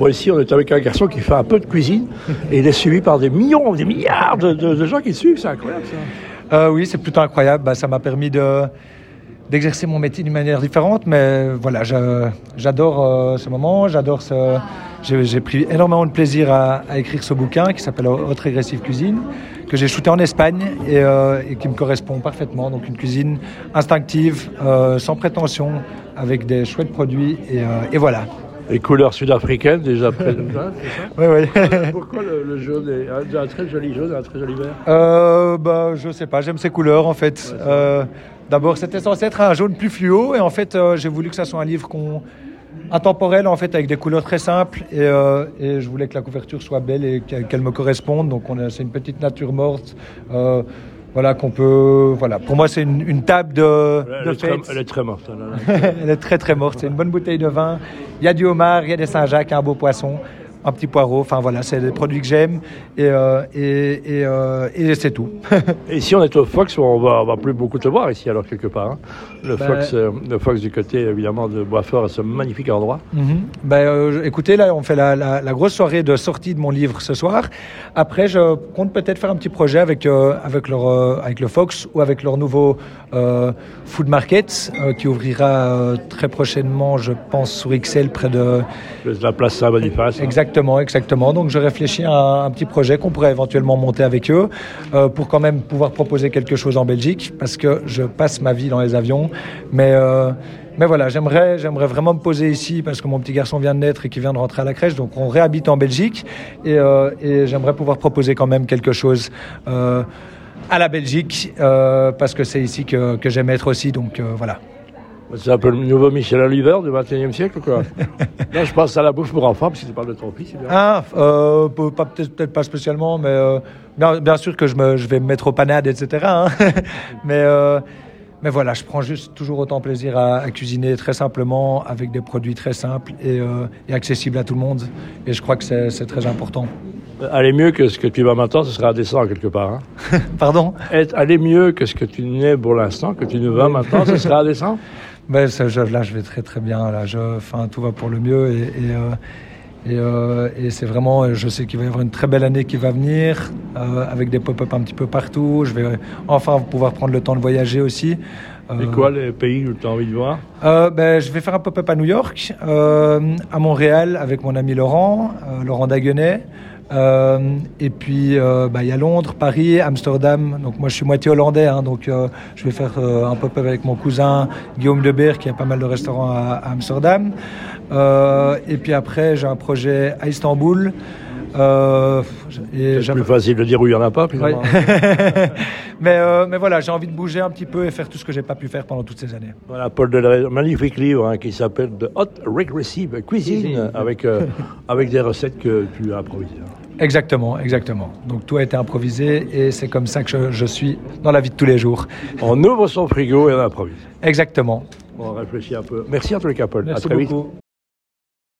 Bon, ici, on est avec un garçon qui fait un peu de cuisine et il est suivi par des millions, des milliards de, gens qui le suivent. C'est incroyable, ça. Euh, oui, c'est plutôt incroyable. Bah, ça m'a permis de d'exercer mon métier d'une manière différente, mais voilà, j'adore euh, ce moment, j'adore ce. J'ai pris énormément de plaisir à, écrire ce bouquin qui s'appelle Haute Régressive Cuisine, que j'ai shooté en Espagne et, euh, et qui me correspond parfaitement. Donc une cuisine instinctive, sans prétention, avec des chouettes produits et voilà. Les couleurs sud-africaines, déjà près de ça, c'est ça Oui, oui. Pourquoi le, le jaune est un, un très joli jaune et un très joli vert Euh, bah, je sais pas, j'aime ces couleurs en fait. Euh, D'abord, c'était censé être un jaune plus fluo et en fait, euh, j'ai voulu que ça soit un livre qu'on intemporel en fait avec des couleurs très simples et, euh, et je voulais que la couverture soit belle et qu'elle me corresponde. Donc, on c'est une petite nature morte. euh, voilà qu'on peut. Voilà, pour moi, c'est une, une table de, elle, de est très, elle est très morte. Elle est très très morte. C'est une bonne bouteille de vin. Il y a du homard, il y a des Saint-Jacques, un beau poisson, un petit poireau. Enfin voilà, c'est des produits que j'aime et, euh, et, et, euh, et c'est tout. Et ici, on est au Fox, on va, on va plus beaucoup te voir ici, alors quelque part. hein. Le, Ben- Fox, euh, le Fox du côté, évidemment, de Boisfort, ce magnifique endroit. Mhm. Ben, euh, écoutez, là, on fait la, la- la grosse soirée de sortie de mon livre ce soir. Après, je compte peut-être faire un petit projet avec, avec, leur, avec le Fox ou avec leur nouveau food market qui ouvrira très prochainement, je pense, sur XL près de. La place Saint-Boniface. hein. Exactement, exactement. Donc, je réfléchis à un, petit projet qu'on pourrait éventuellement monter avec eux euh, pour quand même pouvoir proposer quelque chose en Belgique parce que je passe ma vie dans les avions. Mais, euh, mais voilà, j'aimerais, j'aimerais vraiment me poser ici parce que mon petit garçon vient de naître et qui vient de rentrer à la crèche. Donc, on réhabite en Belgique et, euh, j'aimerais pouvoir proposer quand même quelque chose. à la Belgique, parce que c'est ici que, que j'aime être aussi, donc voilà. C'est un peu le nouveau Michel Oliver du 21e siècle, ou quoi. Là, je pense à la bouffe pour enfants, parce que tu parles de ton fils. bien. Ah, euh, peut-être, pas spécialement, mais euh, bien, bien sûr que je, me, je vais me mettre aux panades, etc. hein. mais, euh, mais voilà, je prends juste toujours autant plaisir à, à cuisiner très simplement, avec des produits très simples et, euh, et accessibles à tout le monde. Et je crois que c'est, c'est très important. Aller mieux que ce que tu vas maintenant, ce sera indécent, quelque part. hein. Pardon? Être, aller mieux que ce que tu n'es pour l'instant, que tu ne vas maintenant, ce sera indécent? Ben, là, je vais très très bien. Là, je, enfin, tout va pour le mieux et, et, euh, et, euh, et c'est vraiment. Je sais qu'il va y avoir une très belle année qui va venir euh, avec des pop-up un petit peu partout. Je vais enfin pouvoir prendre le temps de voyager aussi. Et quoi, les pays où tu as envie de voir? Ben, je vais faire un pop-up à New York, à Montréal avec mon ami Laurent, Laurent Daguenet. Euh, et puis, euh, bah, il y a Londres, Paris, Amsterdam. Donc, moi, je suis moitié hollandais. hein, donc, euh, je vais faire un pop-up avec mon cousin Guillaume Debert, qui a pas mal de restaurants à, à Amsterdam. Et puis après, j'ai un projet à Istanbul. Euh, C'est plus facile de dire où il n'y en a pas, mais, euh, mais voilà, j'ai envie de bouger un petit peu et faire tout ce que j'ai pas pu faire pendant toutes ces années. Voilà, Paul Delray, un magnifique livre hein, qui s'appelle The Hot Regressive Cuisine, avec, euh, avec des recettes que tu as improvisées. Exactement, exactement. Donc tout a été improvisé et c'est comme ça que je, je suis dans la vie de tous les jours. On ouvre son frigo et on improvise. Exactement. On réfléchit un peu. Merci en tous les cas, Paul. Merci à très vite.